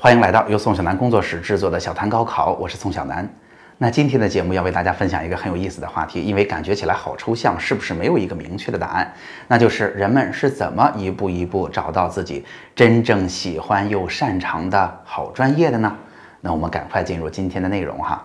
欢迎来到由宋小楠工作室制作的小谈高考，我是宋小楠。那今天的节目要为大家分享一个很有意思的话题，因为感觉起来好抽象，是不是没有一个明确的答案？那就是人们是怎么一步一步找到自己真正喜欢又擅长的好专业的呢？那我们赶快进入今天的内容哈。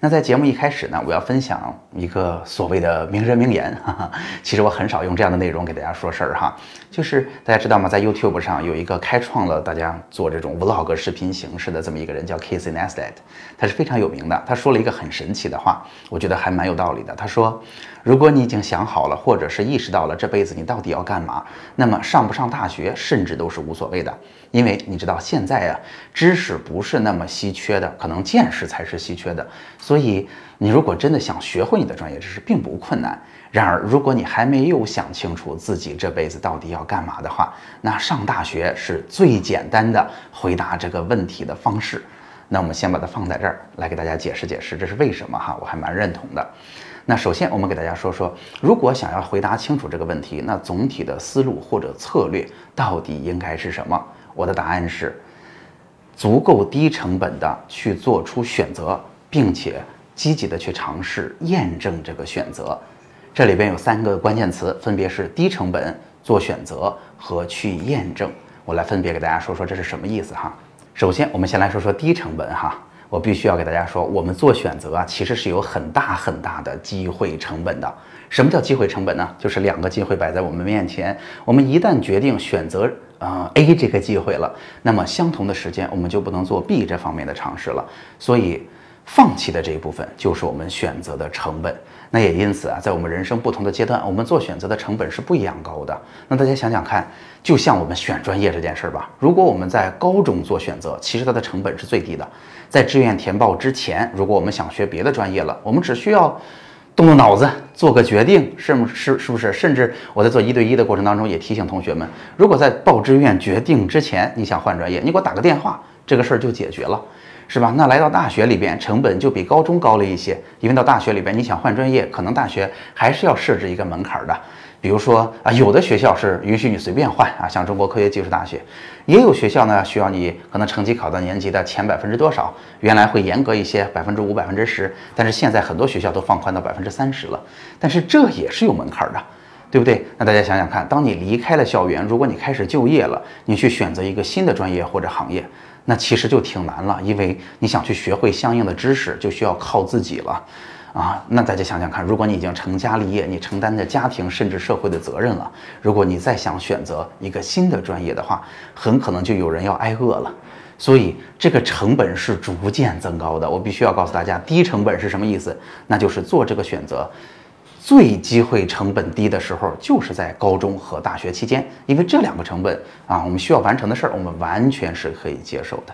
那在节目一开始呢，我要分享一个所谓的名人名言。哈哈，其实我很少用这样的内容给大家说事儿哈。就是大家知道吗？在 YouTube 上有一个开创了大家做这种 Vlog 视频形式的这么一个人，叫 Casey Neistat，他是非常有名的。他说了一个很神奇的话，我觉得还蛮有道理的。他说，如果你已经想好了，或者是意识到了这辈子你到底要干嘛，那么上不上大学甚至都是无所谓的。因为你知道现在啊，知识不是那么稀缺的，可能见识才是稀缺的。所以你如果真的想学会你的专业知识，并不困难。然而，如果你还没有想清楚自己这辈子到底要干嘛的话，那上大学是最简单的回答这个问题的方式。那我们先把它放在这儿来给大家解释解释，这是为什么哈？我还蛮认同的。那首先，我们给大家说说，如果想要回答清楚这个问题，那总体的思路或者策略到底应该是什么？我的答案是，足够低成本的去做出选择，并且积极的去尝试验证这个选择。这里边有三个关键词，分别是低成本做选择和去验证。我来分别给大家说说这是什么意思哈。首先，我们先来说说低成本哈。我必须要给大家说，我们做选择啊，其实是有很大很大的机会成本的。什么叫机会成本呢？就是两个机会摆在我们面前，我们一旦决定选择。啊，A 这个机会了，那么相同的时间我们就不能做 B 这方面的尝试了，所以放弃的这一部分就是我们选择的成本。那也因此啊，在我们人生不同的阶段，我们做选择的成本是不一样高的。那大家想想看，就像我们选专业这件事儿吧，如果我们在高中做选择，其实它的成本是最低的。在志愿填报之前，如果我们想学别的专业了，我们只需要。动动脑子，做个决定，是不是？是不是？甚至我在做一对一的过程当中，也提醒同学们，如果在报志愿决定之前，你想换专业，你给我打个电话，这个事儿就解决了，是吧？那来到大学里边，成本就比高中高了一些，因为到大学里边，你想换专业，可能大学还是要设置一个门槛的。比如说啊，有的学校是允许你随便换啊，像中国科学技术大学，也有学校呢需要你可能成绩考到年级的前百分之多少，原来会严格一些，百分之五、百分之十，但是现在很多学校都放宽到百分之三十了，但是这也是有门槛的，对不对？那大家想想看，当你离开了校园，如果你开始就业了，你去选择一个新的专业或者行业，那其实就挺难了，因为你想去学会相应的知识，就需要靠自己了。啊，那大家想想看，如果你已经成家立业，你承担着家庭甚至社会的责任了，如果你再想选择一个新的专业的话，很可能就有人要挨饿了。所以这个成本是逐渐增高的。我必须要告诉大家，低成本是什么意思？那就是做这个选择，最机会成本低的时候，就是在高中和大学期间，因为这两个成本啊，我们需要完成的事儿，我们完全是可以接受的。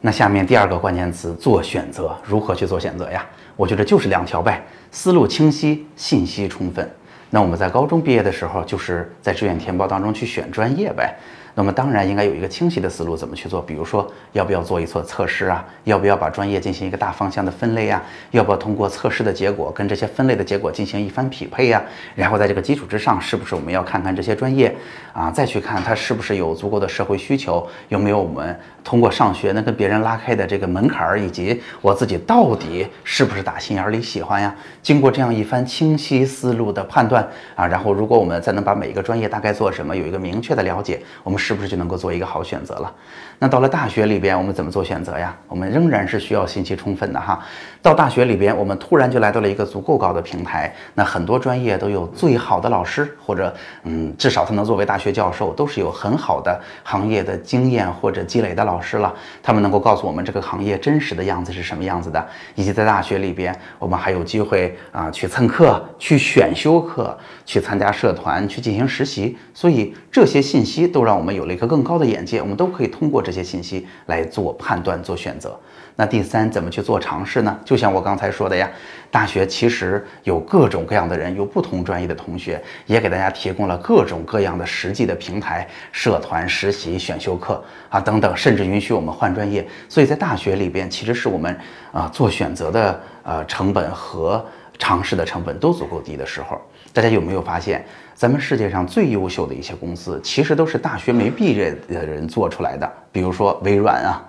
那下面第二个关键词，做选择，如何去做选择呀？我觉得就是两条呗，思路清晰，信息充分。那我们在高中毕业的时候，就是在志愿填报当中去选专业呗。那么当然应该有一个清晰的思路，怎么去做？比如说，要不要做一做测试啊？要不要把专业进行一个大方向的分类啊？要不要通过测试的结果跟这些分类的结果进行一番匹配呀？然后在这个基础之上，是不是我们要看看这些专业啊？再去看它是不是有足够的社会需求，有没有我们通过上学能跟别人拉开的这个门槛儿，以及我自己到底是不是打心眼里喜欢呀？经过这样一番清晰思路的判断啊，然后如果我们再能把每一个专业大概做什么有一个明确的了解，我们。是不是就能够做一个好选择了？那到了大学里边，我们怎么做选择呀？我们仍然是需要信息充分的哈。到大学里边，我们突然就来到了一个足够高的平台，那很多专业都有最好的老师，或者嗯，至少他能作为大学教授，都是有很好的行业的经验或者积累的老师了。他们能够告诉我们这个行业真实的样子是什么样子的，以及在大学里边，我们还有机会啊去蹭课、去选修课、去参加社团、去进行实习。所以这些信息都让我们。有了一个更高的眼界，我们都可以通过这些信息来做判断、做选择。那第三，怎么去做尝试呢？就像我刚才说的呀，大学其实有各种各样的人，有不同专业的同学，也给大家提供了各种各样的实际的平台、社团、实习、选修课啊等等，甚至允许我们换专业。所以在大学里边，其实是我们啊做选择的呃成本和尝试的成本都足够低的时候。大家有没有发现，咱们世界上最优秀的一些公司，其实都是大学没毕业的人做出来的？比如说微软啊，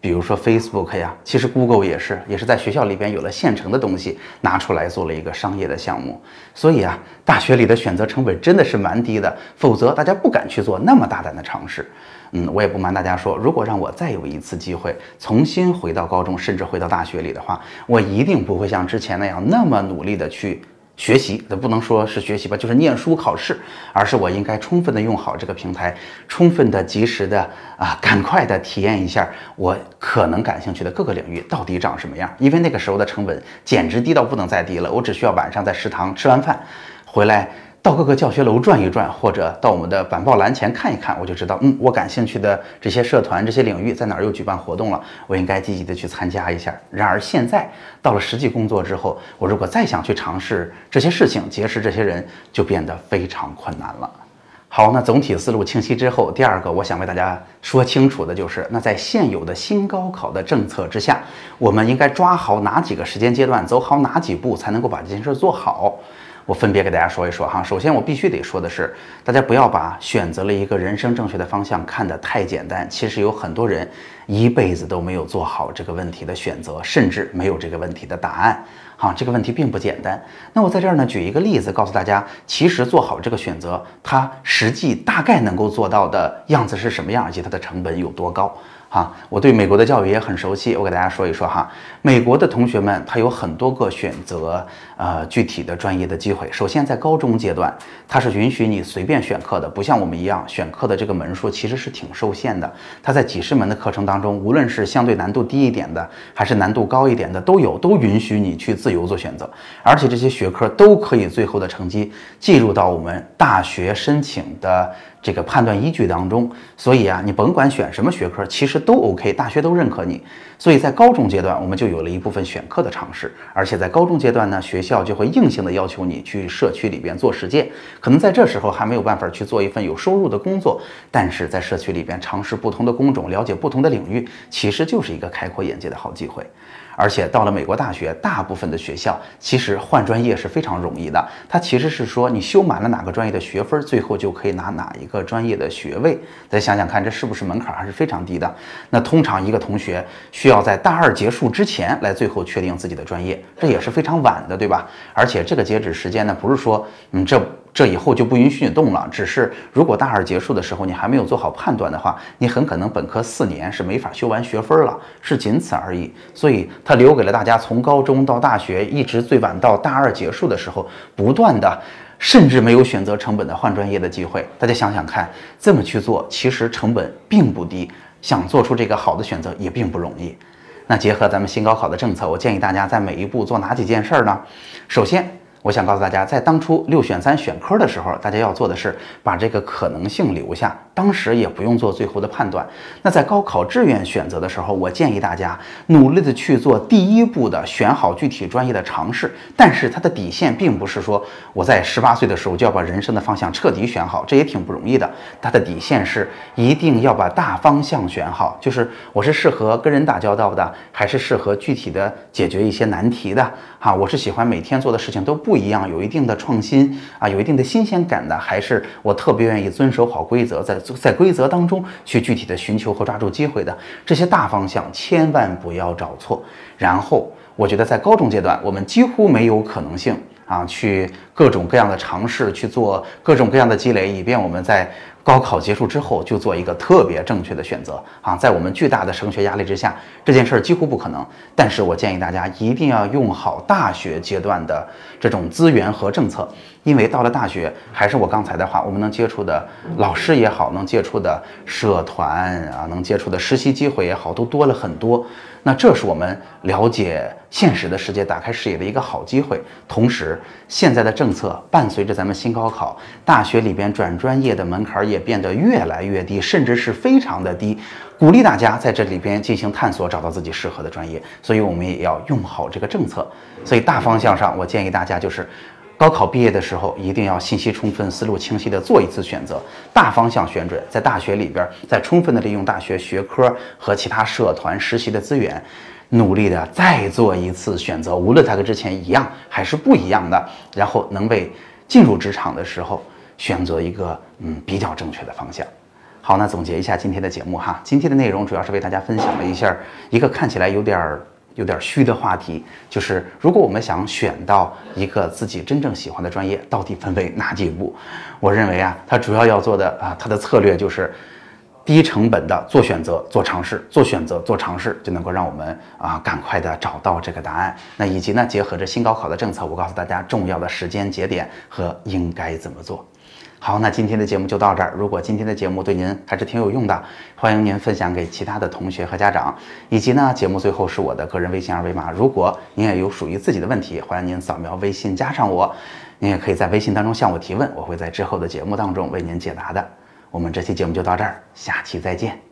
比如说 Facebook 呀，其实 Google 也是，也是在学校里边有了现成的东西拿出来做了一个商业的项目。所以啊，大学里的选择成本真的是蛮低的，否则大家不敢去做那么大胆的尝试。嗯，我也不瞒大家说，如果让我再有一次机会重新回到高中，甚至回到大学里的话，我一定不会像之前那样那么努力的去。学习，那不能说是学习吧，就是念书考试，而是我应该充分的用好这个平台，充分的、及时的啊，赶快的体验一下我可能感兴趣的各个领域到底长什么样。因为那个时候的成本简直低到不能再低了，我只需要晚上在食堂吃完饭回来。到各个教学楼转一转，或者到我们的板报栏前看一看，我就知道，嗯，我感兴趣的这些社团、这些领域在哪儿又举办活动了，我应该积极的去参加一下。然而现在到了实际工作之后，我如果再想去尝试这些事情、结识这些人，就变得非常困难了。好，那总体思路清晰之后，第二个我想为大家说清楚的就是，那在现有的新高考的政策之下，我们应该抓好哪几个时间阶段，走好哪几步，才能够把这件事做好。我分别给大家说一说哈。首先，我必须得说的是，大家不要把选择了一个人生正确的方向看得太简单。其实有很多人一辈子都没有做好这个问题的选择，甚至没有这个问题的答案。哈，这个问题并不简单。那我在这儿呢，举一个例子，告诉大家，其实做好这个选择，它实际大概能够做到的样子是什么样，以及它的成本有多高。哈，我对美国的教育也很熟悉，我给大家说一说哈。美国的同学们他有很多个选择呃具体的专业的机会。首先在高中阶段，它是允许你随便选课的，不像我们一样选课的这个门数其实是挺受限的。它在几十门的课程当中，无论是相对难度低一点的，还是难度高一点的，都有，都允许你去自由做选择。而且这些学科都可以最后的成绩计入到我们大学申请的。这个判断依据当中，所以啊，你甭管选什么学科，其实都 OK，大学都认可你。所以在高中阶段，我们就有了一部分选课的尝试，而且在高中阶段呢，学校就会硬性的要求你去社区里边做实践。可能在这时候还没有办法去做一份有收入的工作，但是在社区里边尝试不同的工种，了解不同的领域，其实就是一个开阔眼界的好机会。而且到了美国大学，大部分的学校其实换专业是非常容易的。它其实是说你修满了哪个专业的学分，最后就可以拿哪一个专业的学位。再想想看，这是不是门槛还是非常低的？那通常一个同学需要在大二结束之前来最后确定自己的专业，这也是非常晚的，对吧？而且这个截止时间呢，不是说嗯这。这以后就不允许你动了。只是如果大二结束的时候你还没有做好判断的话，你很可能本科四年是没法修完学分了，是仅此而已。所以他留给了大家从高中到大学，一直最晚到大二结束的时候，不断的，甚至没有选择成本的换专业的机会。大家想想看，这么去做其实成本并不低，想做出这个好的选择也并不容易。那结合咱们新高考的政策，我建议大家在每一步做哪几件事儿呢？首先。我想告诉大家，在当初六选三选科的时候，大家要做的是把这个可能性留下。当时也不用做最后的判断。那在高考志愿选择的时候，我建议大家努力的去做第一步的选好具体专业的尝试。但是它的底线并不是说我在十八岁的时候就要把人生的方向彻底选好，这也挺不容易的。它的底线是一定要把大方向选好，就是我是适合跟人打交道的，还是适合具体的解决一些难题的？哈，我是喜欢每天做的事情都不一样，有一定的创新啊，有一定的新鲜感的，还是我特别愿意遵守好规则，在在规则当中去具体的寻求和抓住机会的这些大方向，千万不要找错。然后，我觉得在高中阶段，我们几乎没有可能性啊，去各种各样的尝试，去做各种各样的积累，以便我们在。高考结束之后就做一个特别正确的选择啊！在我们巨大的升学压力之下，这件事儿几乎不可能。但是我建议大家一定要用好大学阶段的这种资源和政策，因为到了大学，还是我刚才的话，我们能接触的老师也好，能接触的社团啊，能接触的实习机会也好，都多了很多。那这是我们了解现实的世界、打开视野的一个好机会。同时，现在的政策伴随着咱们新高考，大学里边转专业的门槛也变得越来越低，甚至是非常的低，鼓励大家在这里边进行探索，找到自己适合的专业。所以，我们也要用好这个政策。所以，大方向上，我建议大家就是。高考毕业的时候，一定要信息充分、思路清晰的做一次选择，大方向选准，在大学里边再充分的利用大学学科和其他社团实习的资源，努力的再做一次选择，无论它跟之前一样还是不一样的，然后能为进入职场的时候选择一个嗯比较正确的方向。好，那总结一下今天的节目哈，今天的内容主要是为大家分享了一下一个看起来有点儿有点虚的话题，就是如果我们想选到一个自己真正喜欢的专业，到底分为哪几步？我认为啊，它主要要做的啊，它的策略就是低成本的做选择、做尝试、做选择、做尝试，就能够让我们啊赶快的找到这个答案。那以及呢，结合着新高考的政策，我告诉大家重要的时间节点和应该怎么做。好，那今天的节目就到这儿。如果今天的节目对您还是挺有用的，欢迎您分享给其他的同学和家长。以及呢，节目最后是我的个人微信二维码，如果您也有属于自己的问题，欢迎您扫描微信加上我。您也可以在微信当中向我提问，我会在之后的节目当中为您解答的。我们这期节目就到这儿，下期再见。